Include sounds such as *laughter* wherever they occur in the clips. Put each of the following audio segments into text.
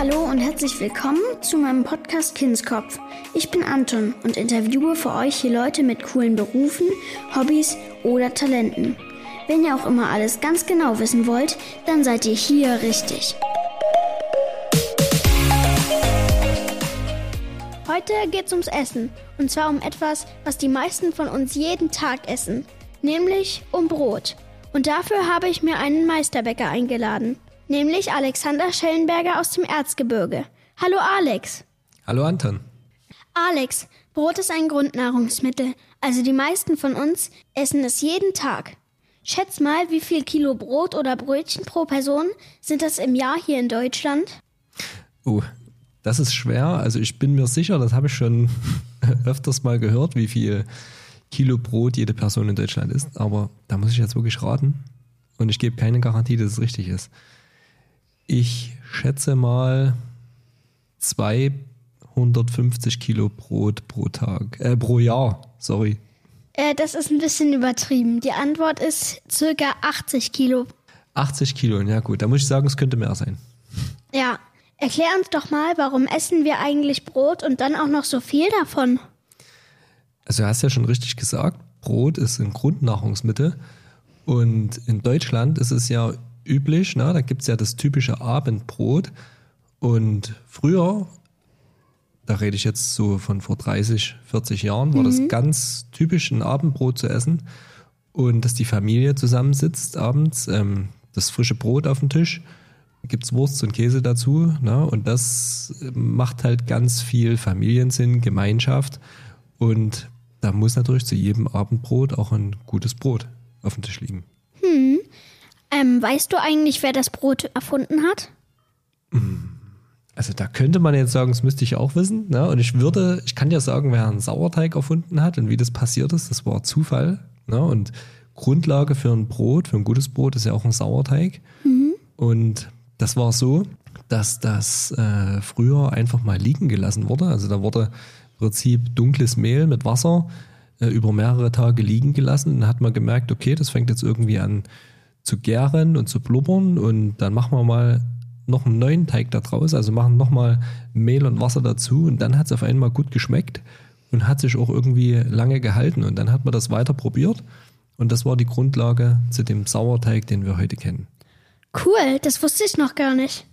Hallo und herzlich willkommen zu meinem Podcast Kindskopf. Ich bin Anton und interviewe für euch hier Leute mit coolen Berufen, Hobbys oder Talenten. Wenn ihr auch immer alles ganz genau wissen wollt, dann seid ihr hier richtig. Heute geht's ums Essen. Und zwar um etwas, was die meisten von uns jeden Tag essen. Nämlich um Brot. Und dafür habe ich mir einen Meisterbäcker eingeladen. Nämlich Alexander Schellenberger aus dem Erzgebirge. Hallo Alex. Hallo Anton. Alex, Brot ist ein Grundnahrungsmittel. Also die meisten von uns essen es jeden Tag. Schätz mal, wie viel Kilo Brot oder Brötchen pro Person sind das im Jahr hier in Deutschland? Oh, das ist schwer. Also ich bin mir sicher, das habe ich schon *laughs* öfters mal gehört, wie viel Kilo Brot jede Person in Deutschland isst. Aber da muss ich jetzt wirklich raten. Und ich gebe keine Garantie, dass es richtig ist. Ich schätze mal 250 Kilo Brot pro Tag, äh, pro Jahr, sorry. Äh, das ist ein bisschen übertrieben. Die Antwort ist circa 80 Kilo. 80 Kilo, ja gut, da muss ich sagen, es könnte mehr sein. Ja, erklär uns doch mal, warum essen wir eigentlich Brot und dann auch noch so viel davon? Also du hast ja schon richtig gesagt, Brot ist ein Grundnahrungsmittel und in Deutschland ist es ja üblich, ne? da gibt es ja das typische Abendbrot und früher, da rede ich jetzt so von vor 30, 40 Jahren, war mhm. das ganz typisch ein Abendbrot zu essen und dass die Familie zusammensitzt abends, ähm, das frische Brot auf dem Tisch, gibt es Wurst und Käse dazu ne? und das macht halt ganz viel Familiensinn, Gemeinschaft und da muss natürlich zu jedem Abendbrot auch ein gutes Brot auf dem Tisch liegen. Hm. Ähm, weißt du eigentlich, wer das Brot erfunden hat? Also da könnte man jetzt sagen, das müsste ich auch wissen. Ne? Und ich würde, ich kann ja sagen, wer einen Sauerteig erfunden hat und wie das passiert ist, das war Zufall. Ne? Und Grundlage für ein Brot, für ein gutes Brot ist ja auch ein Sauerteig. Mhm. Und das war so, dass das äh, früher einfach mal liegen gelassen wurde. Also da wurde Prinzip dunkles Mehl mit Wasser äh, über mehrere Tage liegen gelassen. Und dann hat man gemerkt, okay, das fängt jetzt irgendwie an zu gären und zu blubbern und dann machen wir mal noch einen neuen Teig da draus, also machen nochmal Mehl und Wasser dazu und dann hat es auf einmal gut geschmeckt und hat sich auch irgendwie lange gehalten und dann hat man das weiter probiert und das war die Grundlage zu dem Sauerteig, den wir heute kennen. Cool, das wusste ich noch gar nicht.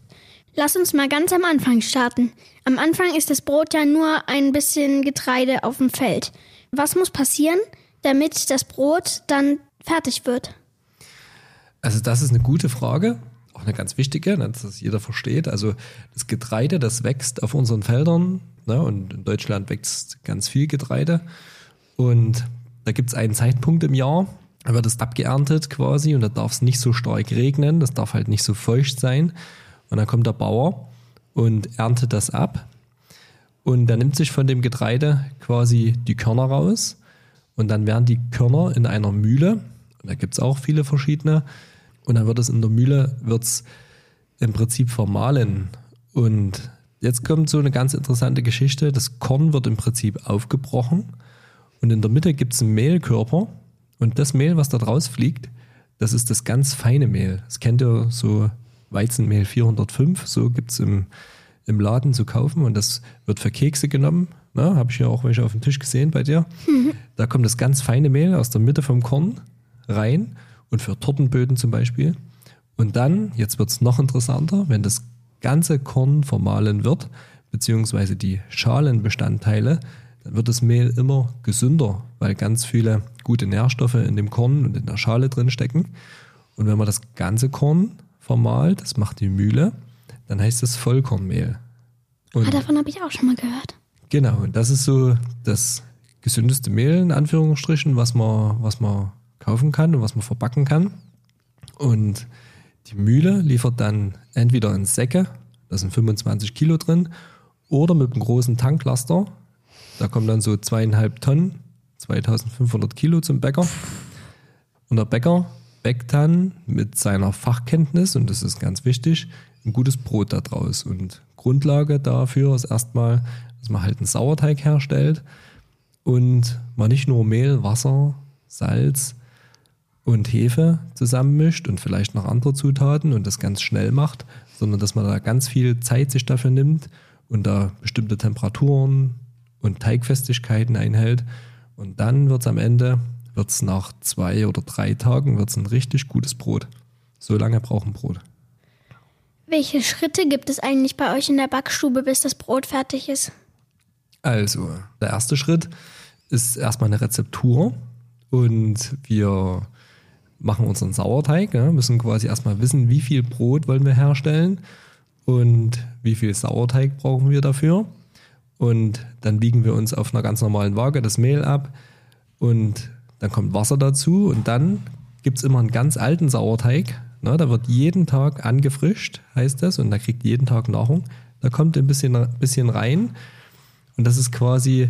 Lass uns mal ganz am Anfang starten. Am Anfang ist das Brot ja nur ein bisschen Getreide auf dem Feld. Was muss passieren, damit das Brot dann fertig wird? Also das ist eine gute Frage, auch eine ganz wichtige, ne, dass das jeder versteht. Also das Getreide, das wächst auf unseren Feldern ne, und in Deutschland wächst ganz viel Getreide. Und da gibt es einen Zeitpunkt im Jahr, da wird es abgeerntet quasi und da darf es nicht so stark regnen, das darf halt nicht so feucht sein. Und dann kommt der Bauer und erntet das ab. Und der nimmt sich von dem Getreide quasi die Körner raus. Und dann werden die Körner in einer Mühle, da gibt es auch viele verschiedene, und dann wird es in der Mühle wird's im Prinzip vermahlen. Und jetzt kommt so eine ganz interessante Geschichte. Das Korn wird im Prinzip aufgebrochen und in der Mitte gibt es einen Mehlkörper. Und das Mehl, was da draus fliegt, das ist das ganz feine Mehl. Das kennt ihr so Weizenmehl 405, so gibt es im, im Laden zu kaufen und das wird für Kekse genommen. Habe ich ja auch welche auf dem Tisch gesehen bei dir. *laughs* Da kommt das ganz feine Mehl aus der Mitte vom Korn rein und für Tortenböden zum Beispiel. Und dann, jetzt wird es noch interessanter, wenn das ganze Korn vermahlen wird, beziehungsweise die Schalenbestandteile, dann wird das Mehl immer gesünder, weil ganz viele gute Nährstoffe in dem Korn und in der Schale drin stecken. Und wenn man das ganze Korn vermahlt, das macht die Mühle, dann heißt es Vollkornmehl. Und ah, davon habe ich auch schon mal gehört. Genau, und das ist so das gesündeste Mehl in Anführungsstrichen, was man, was man kaufen kann und was man verbacken kann. Und die Mühle liefert dann entweder in Säcke, da sind 25 Kilo drin, oder mit einem großen Tanklaster. Da kommen dann so zweieinhalb Tonnen, 2500 Kilo zum Bäcker. Und der Bäcker bäckt dann mit seiner Fachkenntnis, und das ist ganz wichtig, ein gutes Brot daraus. Und Grundlage dafür ist erstmal, dass man halt einen Sauerteig herstellt und man nicht nur Mehl, Wasser, Salz und Hefe zusammenmischt und vielleicht noch andere Zutaten und das ganz schnell macht, sondern dass man da ganz viel Zeit sich dafür nimmt und da bestimmte Temperaturen und Teigfestigkeiten einhält. Und dann wird es am Ende, wird's nach zwei oder drei Tagen, wird's ein richtig gutes Brot. So lange braucht ein Brot. Welche Schritte gibt es eigentlich bei euch in der Backstube, bis das Brot fertig ist? Also, der erste Schritt ist erstmal eine Rezeptur und wir machen unseren Sauerteig, ja, müssen quasi erstmal wissen, wie viel Brot wollen wir herstellen und wie viel Sauerteig brauchen wir dafür. Und dann wiegen wir uns auf einer ganz normalen Waage das Mehl ab und dann kommt Wasser dazu und dann gibt es immer einen ganz alten Sauerteig. Ne, da wird jeden Tag angefrischt, heißt das, und da kriegt jeden Tag Nahrung. Da kommt ein bisschen, bisschen rein und das ist quasi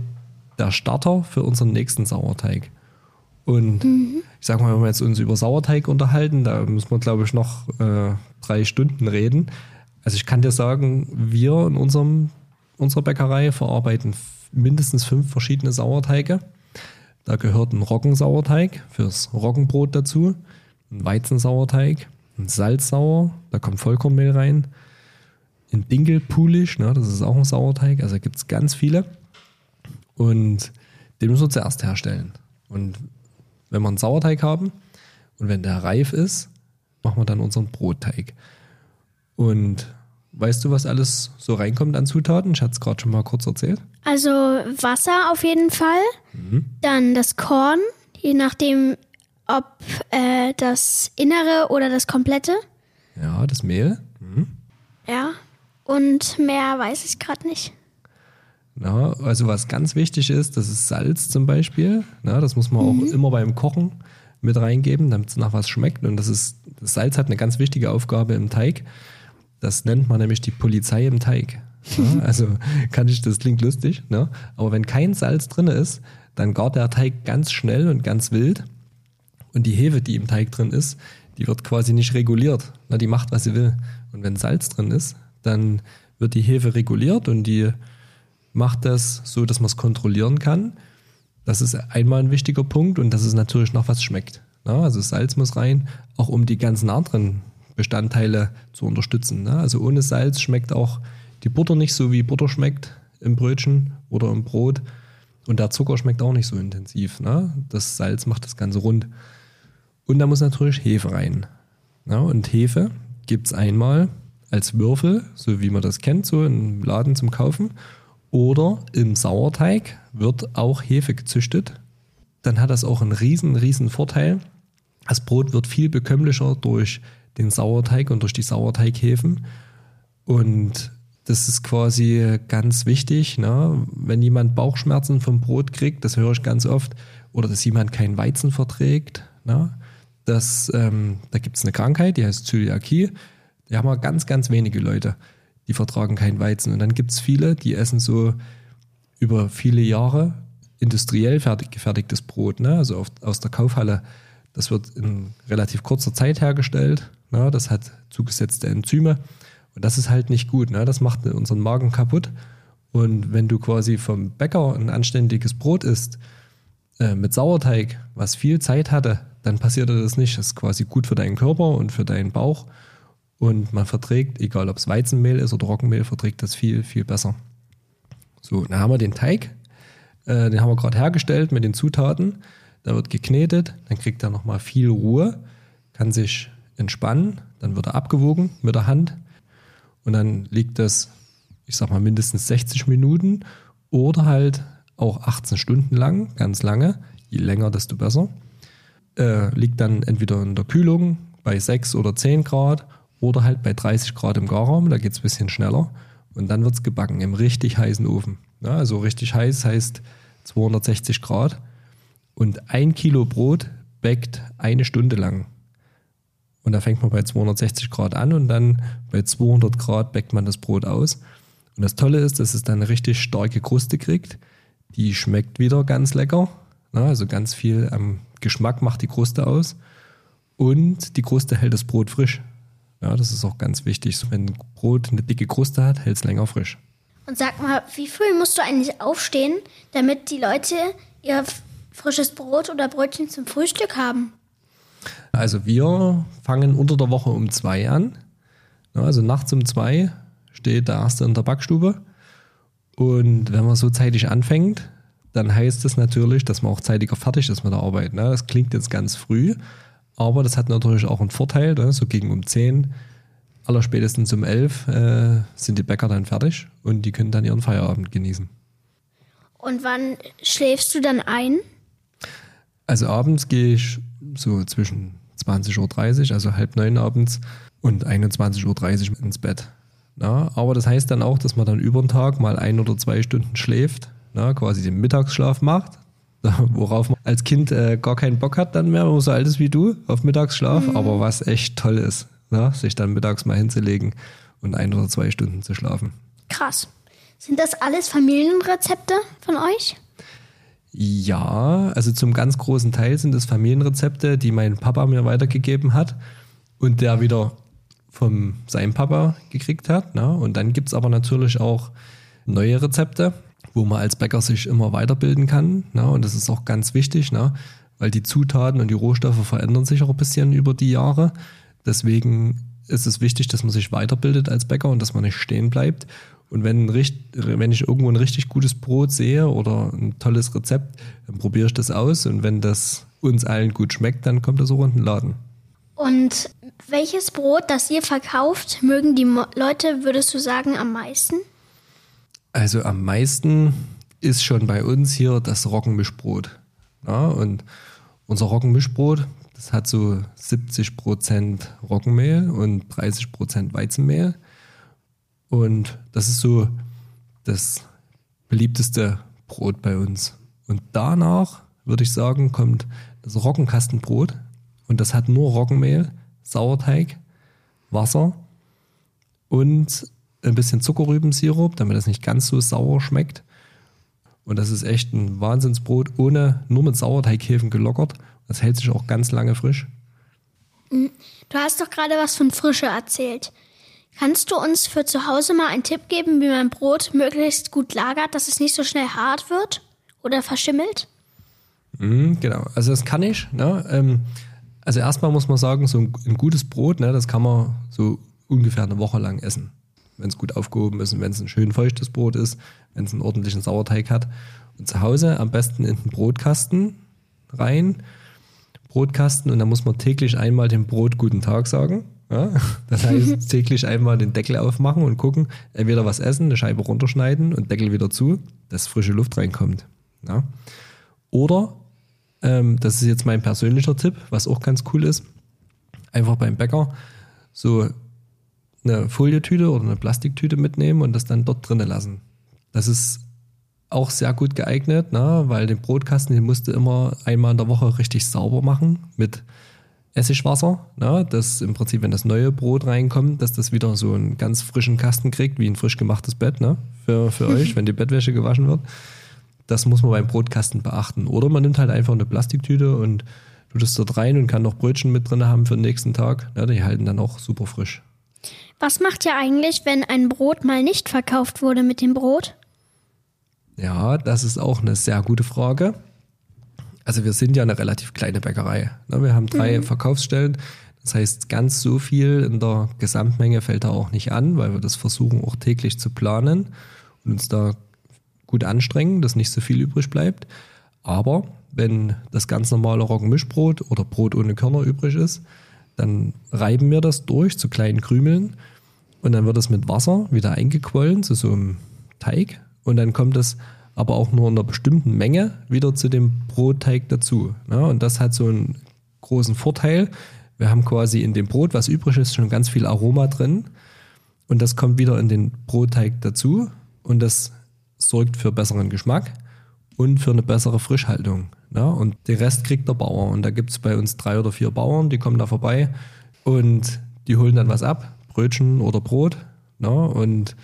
der Starter für unseren nächsten Sauerteig. Und mhm. ich sag mal, wenn wir jetzt uns über Sauerteig unterhalten, da müssen wir, glaube ich, noch äh, drei Stunden reden. Also ich kann dir sagen, wir in unserem, unserer Bäckerei verarbeiten mindestens fünf verschiedene Sauerteige. Da gehört ein Roggensauerteig fürs Roggenbrot dazu, ein Weizensauerteig, ein Salzsauer, da kommt Vollkornmehl rein, ein Dinkelpulisch, ne, das ist auch ein Sauerteig, also gibt es ganz viele. Und den müssen wir zuerst herstellen. Und wenn wir einen Sauerteig haben und wenn der reif ist, machen wir dann unseren Brotteig. Und weißt du, was alles so reinkommt an Zutaten? Ich hatte es gerade schon mal kurz erzählt. Also Wasser auf jeden Fall. Mhm. Dann das Korn, je nachdem, ob äh, das Innere oder das Komplette. Ja, das Mehl. Mhm. Ja. Und mehr weiß ich gerade nicht. Na, also was ganz wichtig ist, das ist Salz zum Beispiel. Na, das muss man mhm. auch immer beim Kochen mit reingeben, damit es nach was schmeckt. Und das ist, das Salz hat eine ganz wichtige Aufgabe im Teig. Das nennt man nämlich die Polizei im Teig. Ja, *laughs* also kann ich, das klingt lustig, ne? aber wenn kein Salz drin ist, dann gart der Teig ganz schnell und ganz wild. Und die Hefe, die im Teig drin ist, die wird quasi nicht reguliert. Na, die macht, was sie will. Und wenn Salz drin ist, dann wird die Hefe reguliert und die macht das so, dass man es kontrollieren kann. Das ist einmal ein wichtiger Punkt und das ist natürlich noch was schmeckt. Ja, also Salz muss rein, auch um die ganzen anderen Bestandteile zu unterstützen. Ne? Also ohne Salz schmeckt auch die Butter nicht so, wie Butter schmeckt im Brötchen oder im Brot. Und der Zucker schmeckt auch nicht so intensiv. Ne? Das Salz macht das Ganze rund. Und da muss natürlich Hefe rein. Ja, und Hefe gibt es einmal als Würfel, so wie man das kennt, so im Laden zum Kaufen. Oder im Sauerteig wird auch Hefe gezüchtet. Dann hat das auch einen riesen, riesen Vorteil. Das Brot wird viel bekömmlicher durch den Sauerteig und durch die Sauerteighefen. Und das ist quasi ganz wichtig, ne? wenn jemand Bauchschmerzen vom Brot kriegt, das höre ich ganz oft, oder dass jemand keinen Weizen verträgt. Ne? Das, ähm, da gibt es eine Krankheit, die heißt Zöliakie. Die haben wir ganz, ganz wenige Leute die vertragen keinen Weizen. Und dann gibt es viele, die essen so über viele Jahre industriell fertig, gefertigtes Brot, ne? also auf, aus der Kaufhalle. Das wird in relativ kurzer Zeit hergestellt. Ne? Das hat zugesetzte Enzyme. Und das ist halt nicht gut. Ne? Das macht unseren Magen kaputt. Und wenn du quasi vom Bäcker ein anständiges Brot isst, äh, mit Sauerteig, was viel Zeit hatte, dann passiert das nicht. Das ist quasi gut für deinen Körper und für deinen Bauch. Und man verträgt, egal ob es Weizenmehl ist oder Roggenmehl, verträgt das viel, viel besser. So, dann haben wir den Teig, äh, den haben wir gerade hergestellt mit den Zutaten. Da wird geknetet, dann kriegt er nochmal viel Ruhe, kann sich entspannen, dann wird er abgewogen mit der Hand und dann liegt das, ich sag mal, mindestens 60 Minuten oder halt auch 18 Stunden lang, ganz lange. Je länger, desto besser. Äh, liegt dann entweder in der Kühlung bei 6 oder 10 Grad oder halt bei 30 Grad im Garraum, da geht es ein bisschen schneller. Und dann wird es gebacken im richtig heißen Ofen. Ja, also richtig heiß heißt 260 Grad. Und ein Kilo Brot backt eine Stunde lang. Und da fängt man bei 260 Grad an und dann bei 200 Grad backt man das Brot aus. Und das Tolle ist, dass es dann eine richtig starke Kruste kriegt. Die schmeckt wieder ganz lecker. Also ganz viel am Geschmack macht die Kruste aus. Und die Kruste hält das Brot frisch. Ja, das ist auch ganz wichtig. So, wenn Brot eine dicke Kruste hat, hält es länger frisch. Und sag mal, wie früh musst du eigentlich aufstehen, damit die Leute ihr frisches Brot oder Brötchen zum Frühstück haben? Also wir fangen unter der Woche um zwei an. Also nachts um zwei steht der erste in der Backstube. Und wenn man so zeitig anfängt, dann heißt das natürlich, dass man auch zeitiger fertig ist mit der Arbeit. Ne? Das klingt jetzt ganz früh, aber das hat natürlich auch einen Vorteil. Ne? So gegen um 10, aller spätestens um 11 äh, sind die Bäcker dann fertig und die können dann ihren Feierabend genießen. Und wann schläfst du dann ein? Also abends gehe ich so zwischen 20.30 Uhr, also halb neun abends und 21.30 Uhr ins Bett. Na, aber das heißt dann auch, dass man dann über den Tag mal ein oder zwei Stunden schläft, na, quasi den Mittagsschlaf macht, *laughs* worauf man als Kind äh, gar keinen Bock hat dann mehr, wenn man so alt ist wie du, auf Mittagsschlaf, mhm. aber was echt toll ist, na, sich dann mittags mal hinzulegen und ein oder zwei Stunden zu schlafen. Krass. Sind das alles Familienrezepte von euch? Ja, also zum ganz großen Teil sind es Familienrezepte, die mein Papa mir weitergegeben hat und der wieder von seinem Papa gekriegt hat. Ne? Und dann gibt es aber natürlich auch neue Rezepte, wo man als Bäcker sich immer weiterbilden kann. Ne? Und das ist auch ganz wichtig, ne? weil die Zutaten und die Rohstoffe verändern sich auch ein bisschen über die Jahre. Deswegen ist es wichtig, dass man sich weiterbildet als Bäcker und dass man nicht stehen bleibt. Und wenn, wenn ich irgendwo ein richtig gutes Brot sehe oder ein tolles Rezept, dann probiere ich das aus. Und wenn das uns allen gut schmeckt, dann kommt das auch in den Laden. Und welches Brot, das ihr verkauft, mögen die Leute, würdest du sagen, am meisten? Also am meisten ist schon bei uns hier das Roggenmischbrot. Ja, und unser Roggenmischbrot, das hat so 70% Roggenmehl und 30% Weizenmehl. Und das ist so das beliebteste Brot bei uns. Und danach würde ich sagen, kommt das Roggenkastenbrot. Und das hat nur Roggenmehl, Sauerteig, Wasser und ein bisschen Zuckerrübensirup, damit das nicht ganz so sauer schmeckt. Und das ist echt ein Wahnsinnsbrot, ohne nur mit Sauerteighefen gelockert. Das hält sich auch ganz lange frisch. Du hast doch gerade was von Frische erzählt. Kannst du uns für zu Hause mal einen Tipp geben, wie man Brot möglichst gut lagert, dass es nicht so schnell hart wird oder verschimmelt? Mhm, genau, also das kann ich. Ne? Ähm, also erstmal muss man sagen, so ein, ein gutes Brot, ne, das kann man so ungefähr eine Woche lang essen, wenn es gut aufgehoben ist und wenn es ein schön feuchtes Brot ist, wenn es einen ordentlichen Sauerteig hat. Und zu Hause am besten in den Brotkasten rein, Brotkasten und dann muss man täglich einmal dem Brot guten Tag sagen. Ja? *laughs* Das heißt, *laughs* täglich einmal den Deckel aufmachen und gucken, entweder was essen, eine Scheibe runterschneiden und Deckel wieder zu, dass frische Luft reinkommt. Ja? Oder, ähm, das ist jetzt mein persönlicher Tipp, was auch ganz cool ist, einfach beim Bäcker so eine Folietüte oder eine Plastiktüte mitnehmen und das dann dort drinnen lassen. Das ist auch sehr gut geeignet, ne? weil den Brotkasten, den musst du immer einmal in der Woche richtig sauber machen mit Essigwasser, ne, dass im Prinzip, wenn das neue Brot reinkommt, dass das wieder so einen ganz frischen Kasten kriegt, wie ein frisch gemachtes Bett, ne, für, für *laughs* euch, wenn die Bettwäsche gewaschen wird. Das muss man beim Brotkasten beachten. Oder man nimmt halt einfach eine Plastiktüte und tut es dort rein und kann noch Brötchen mit drin haben für den nächsten Tag. Ja, die halten dann auch super frisch. Was macht ihr eigentlich, wenn ein Brot mal nicht verkauft wurde mit dem Brot? Ja, das ist auch eine sehr gute Frage. Also wir sind ja eine relativ kleine Bäckerei. Ne? Wir haben drei mhm. Verkaufsstellen. Das heißt, ganz so viel in der Gesamtmenge fällt da auch nicht an, weil wir das versuchen auch täglich zu planen und uns da gut anstrengen, dass nicht so viel übrig bleibt. Aber wenn das ganz normale Roggenmischbrot oder Brot ohne Körner übrig ist, dann reiben wir das durch zu kleinen Krümeln und dann wird es mit Wasser wieder eingequollen zu so einem Teig und dann kommt es aber auch nur in einer bestimmten Menge wieder zu dem Brotteig dazu. Ja, und das hat so einen großen Vorteil. Wir haben quasi in dem Brot, was übrig ist, schon ganz viel Aroma drin. Und das kommt wieder in den Brotteig dazu. Und das sorgt für besseren Geschmack und für eine bessere Frischhaltung. Ja, und den Rest kriegt der Bauer. Und da gibt es bei uns drei oder vier Bauern, die kommen da vorbei und die holen dann was ab, Brötchen oder Brot. Ja, und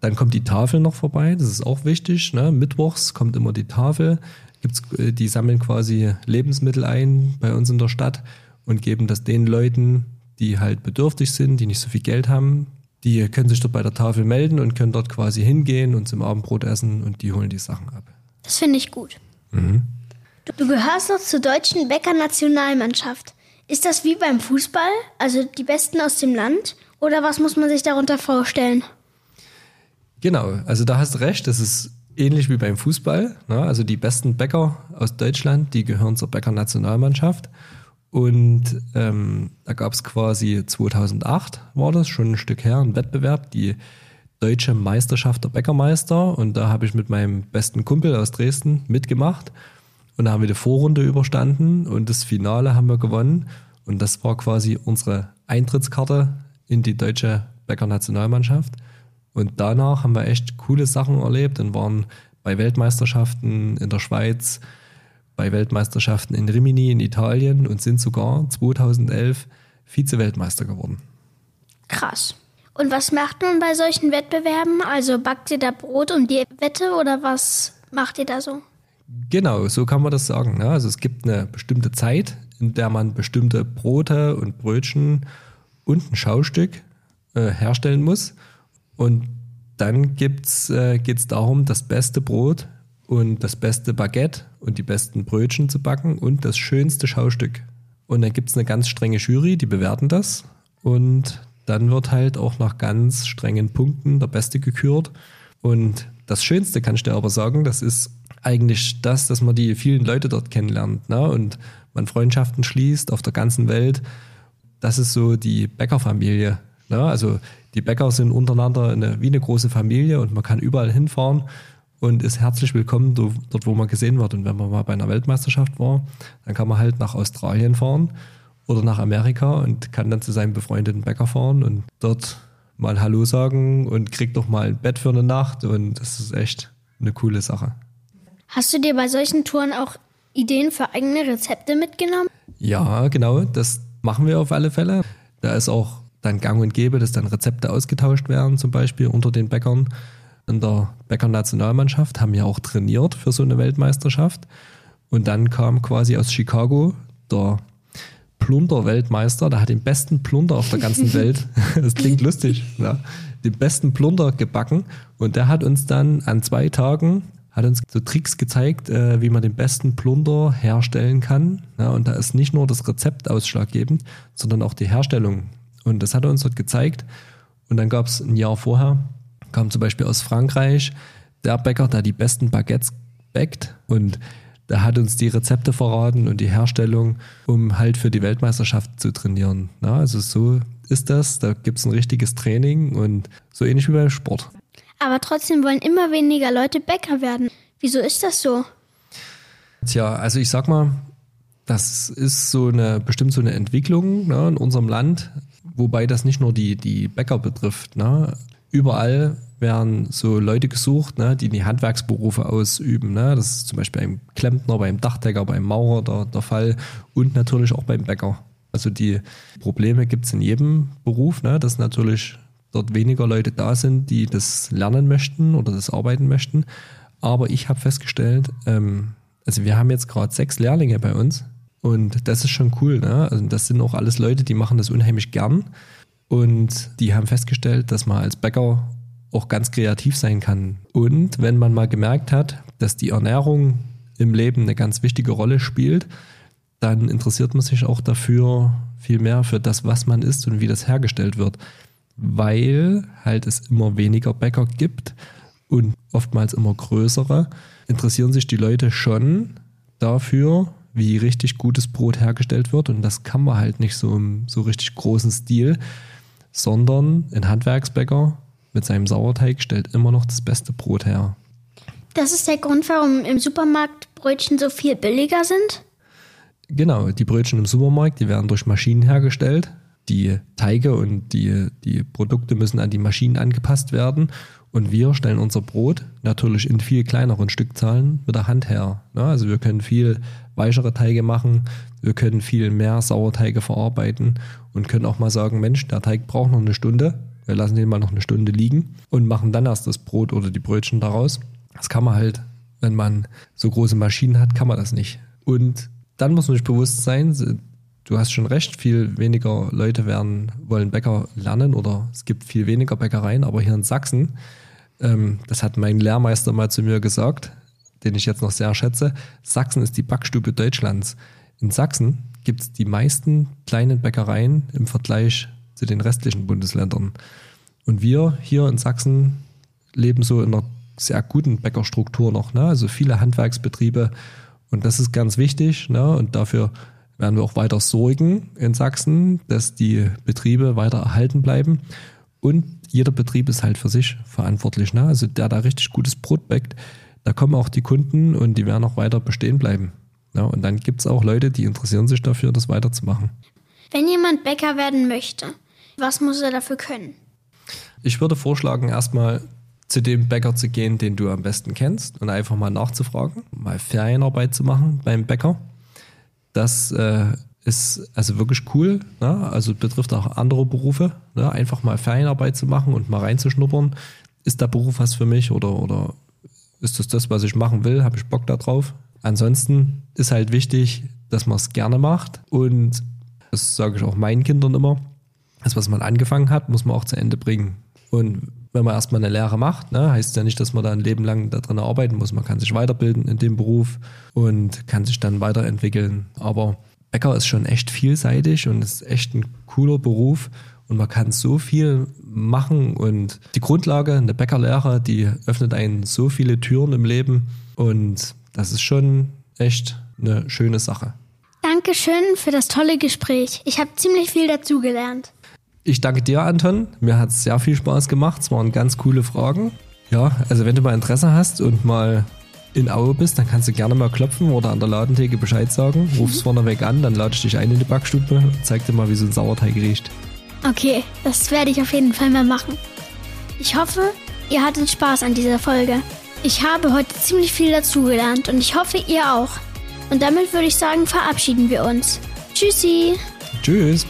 dann kommt die Tafel noch vorbei, das ist auch wichtig. Ne? Mittwochs kommt immer die Tafel. Gibt's, äh, die sammeln quasi Lebensmittel ein bei uns in der Stadt und geben das den Leuten, die halt bedürftig sind, die nicht so viel Geld haben. Die können sich dort bei der Tafel melden und können dort quasi hingehen und zum Abendbrot essen und die holen die Sachen ab. Das finde ich gut. Mhm. Du gehörst noch zur deutschen Bäcker-Nationalmannschaft. Ist das wie beim Fußball, also die Besten aus dem Land? Oder was muss man sich darunter vorstellen? Genau, also da hast du recht, das ist ähnlich wie beim Fußball. Ne? Also die besten Bäcker aus Deutschland, die gehören zur Bäcker-Nationalmannschaft. Und ähm, da gab es quasi 2008, war das schon ein Stück her, ein Wettbewerb, die deutsche Meisterschaft der Bäckermeister. Und da habe ich mit meinem besten Kumpel aus Dresden mitgemacht. Und da haben wir die Vorrunde überstanden und das Finale haben wir gewonnen. Und das war quasi unsere Eintrittskarte in die deutsche Bäcker-Nationalmannschaft. Und danach haben wir echt coole Sachen erlebt und waren bei Weltmeisterschaften in der Schweiz, bei Weltmeisterschaften in Rimini in Italien und sind sogar 2011 Vize-Weltmeister geworden. Krass. Und was macht man bei solchen Wettbewerben? Also backt ihr da Brot um die Wette oder was macht ihr da so? Genau, so kann man das sagen. Ne? Also es gibt eine bestimmte Zeit, in der man bestimmte Brote und Brötchen und ein Schaustück äh, herstellen muss. Und dann äh, geht es darum, das beste Brot und das beste Baguette und die besten Brötchen zu backen und das schönste Schaustück. Und dann gibt es eine ganz strenge Jury, die bewerten das. Und dann wird halt auch nach ganz strengen Punkten der Beste gekürt. Und das Schönste kann ich dir aber sagen, das ist eigentlich das, dass man die vielen Leute dort kennenlernt ne? und man Freundschaften schließt auf der ganzen Welt. Das ist so die Bäckerfamilie. Ne? Also die Bäcker sind untereinander eine, wie eine große Familie und man kann überall hinfahren und ist herzlich willkommen dort, wo man gesehen wird. Und wenn man mal bei einer Weltmeisterschaft war, dann kann man halt nach Australien fahren oder nach Amerika und kann dann zu seinem befreundeten Bäcker fahren und dort mal Hallo sagen und kriegt doch mal ein Bett für eine Nacht und das ist echt eine coole Sache. Hast du dir bei solchen Touren auch Ideen für eigene Rezepte mitgenommen? Ja, genau, das machen wir auf alle Fälle. Da ist auch dann gang und gäbe, dass dann Rezepte ausgetauscht werden, zum Beispiel unter den Bäckern. In der Bäcker-Nationalmannschaft haben ja auch trainiert für so eine Weltmeisterschaft. Und dann kam quasi aus Chicago der Plunder-Weltmeister, der hat den besten Plunder auf der ganzen *laughs* Welt. *laughs* das klingt lustig, ja. Den besten Plunder gebacken. Und der hat uns dann an zwei Tagen hat uns so Tricks gezeigt, äh, wie man den besten Plunder herstellen kann. Ja, und da ist nicht nur das Rezept ausschlaggebend, sondern auch die Herstellung. Und das hat er uns dort gezeigt. Und dann gab es ein Jahr vorher, kam zum Beispiel aus Frankreich der Bäcker, der die besten Baguettes backt. Und der hat uns die Rezepte verraten und die Herstellung, um halt für die Weltmeisterschaft zu trainieren. Ja, also so ist das. Da gibt es ein richtiges Training und so ähnlich wie beim Sport. Aber trotzdem wollen immer weniger Leute Bäcker werden. Wieso ist das so? Tja, also ich sag mal, das ist so eine bestimmt so eine Entwicklung ne, in unserem Land, wobei das nicht nur die, die Bäcker betrifft. Ne. Überall werden so Leute gesucht, ne, die die Handwerksberufe ausüben. Ne. Das ist zum Beispiel beim Klempner, beim Dachdecker, beim Maurer der, der Fall und natürlich auch beim Bäcker. Also die Probleme gibt es in jedem Beruf, ne, dass natürlich dort weniger Leute da sind, die das lernen möchten oder das arbeiten möchten. Aber ich habe festgestellt, ähm, also wir haben jetzt gerade sechs Lehrlinge bei uns und das ist schon cool. Ne? Also das sind auch alles Leute, die machen das unheimlich gern und die haben festgestellt, dass man als Bäcker auch ganz kreativ sein kann. Und wenn man mal gemerkt hat, dass die Ernährung im Leben eine ganz wichtige Rolle spielt, dann interessiert man sich auch dafür viel mehr für das, was man isst und wie das hergestellt wird weil halt es immer weniger Bäcker gibt und oftmals immer größere, interessieren sich die Leute schon dafür, wie richtig gutes Brot hergestellt wird. Und das kann man halt nicht so im so richtig großen Stil, sondern ein Handwerksbäcker mit seinem Sauerteig stellt immer noch das beste Brot her. Das ist der Grund, warum im Supermarkt Brötchen so viel billiger sind? Genau, die Brötchen im Supermarkt, die werden durch Maschinen hergestellt die Teige und die, die Produkte müssen an die Maschinen angepasst werden. Und wir stellen unser Brot natürlich in viel kleineren Stückzahlen mit der Hand her. Ja, also wir können viel weichere Teige machen, wir können viel mehr Sauerteige verarbeiten und können auch mal sagen, Mensch, der Teig braucht noch eine Stunde. Wir lassen den mal noch eine Stunde liegen und machen dann erst das Brot oder die Brötchen daraus. Das kann man halt, wenn man so große Maschinen hat, kann man das nicht. Und dann muss man sich bewusst sein, du hast schon recht, viel weniger Leute werden, wollen Bäcker lernen oder es gibt viel weniger Bäckereien, aber hier in Sachsen, ähm, das hat mein Lehrmeister mal zu mir gesagt, den ich jetzt noch sehr schätze, Sachsen ist die Backstube Deutschlands. In Sachsen gibt es die meisten kleinen Bäckereien im Vergleich zu den restlichen Bundesländern. Und wir hier in Sachsen leben so in einer sehr guten Bäckerstruktur noch, ne? also viele Handwerksbetriebe. Und das ist ganz wichtig. Ne? Und dafür werden wir auch weiter sorgen in Sachsen, dass die Betriebe weiter erhalten bleiben. Und jeder Betrieb ist halt für sich verantwortlich. Ne? Also der da richtig gutes Brot bäckt, da kommen auch die Kunden und die werden auch weiter bestehen bleiben. Ja, und dann gibt es auch Leute, die interessieren sich dafür, das weiterzumachen. Wenn jemand Bäcker werden möchte, was muss er dafür können? Ich würde vorschlagen, erstmal zu dem Bäcker zu gehen, den du am besten kennst und einfach mal nachzufragen, mal Ferienarbeit zu machen beim Bäcker. Das äh, ist also wirklich cool. Ne? Also betrifft auch andere Berufe. Ne? Einfach mal Ferienarbeit zu machen und mal reinzuschnuppern. Ist der Beruf was für mich oder, oder ist das das, was ich machen will? Habe ich Bock darauf? Ansonsten ist halt wichtig, dass man es gerne macht und das sage ich auch meinen Kindern immer. Das, was man angefangen hat, muss man auch zu Ende bringen. Und wenn man erstmal eine Lehre macht, ne, heißt ja nicht, dass man da ein Leben lang da drin arbeiten muss. Man kann sich weiterbilden in dem Beruf und kann sich dann weiterentwickeln. Aber Bäcker ist schon echt vielseitig und ist echt ein cooler Beruf und man kann so viel machen und die Grundlage, eine Bäckerlehre, die öffnet einen so viele Türen im Leben und das ist schon echt eine schöne Sache. Dankeschön für das tolle Gespräch. Ich habe ziemlich viel dazugelernt. Ich danke dir, Anton. Mir hat es sehr viel Spaß gemacht. Es waren ganz coole Fragen. Ja, also wenn du mal Interesse hast und mal in Aue bist, dann kannst du gerne mal klopfen oder an der Ladentheke Bescheid sagen. Mhm. vorne weg an, dann lade ich dich ein in die Backstube und zeig dir mal, wie so ein Sauerteig riecht. Okay, das werde ich auf jeden Fall mal machen. Ich hoffe, ihr hattet Spaß an dieser Folge. Ich habe heute ziemlich viel dazugelernt und ich hoffe, ihr auch. Und damit würde ich sagen, verabschieden wir uns. Tschüssi. Tschüss.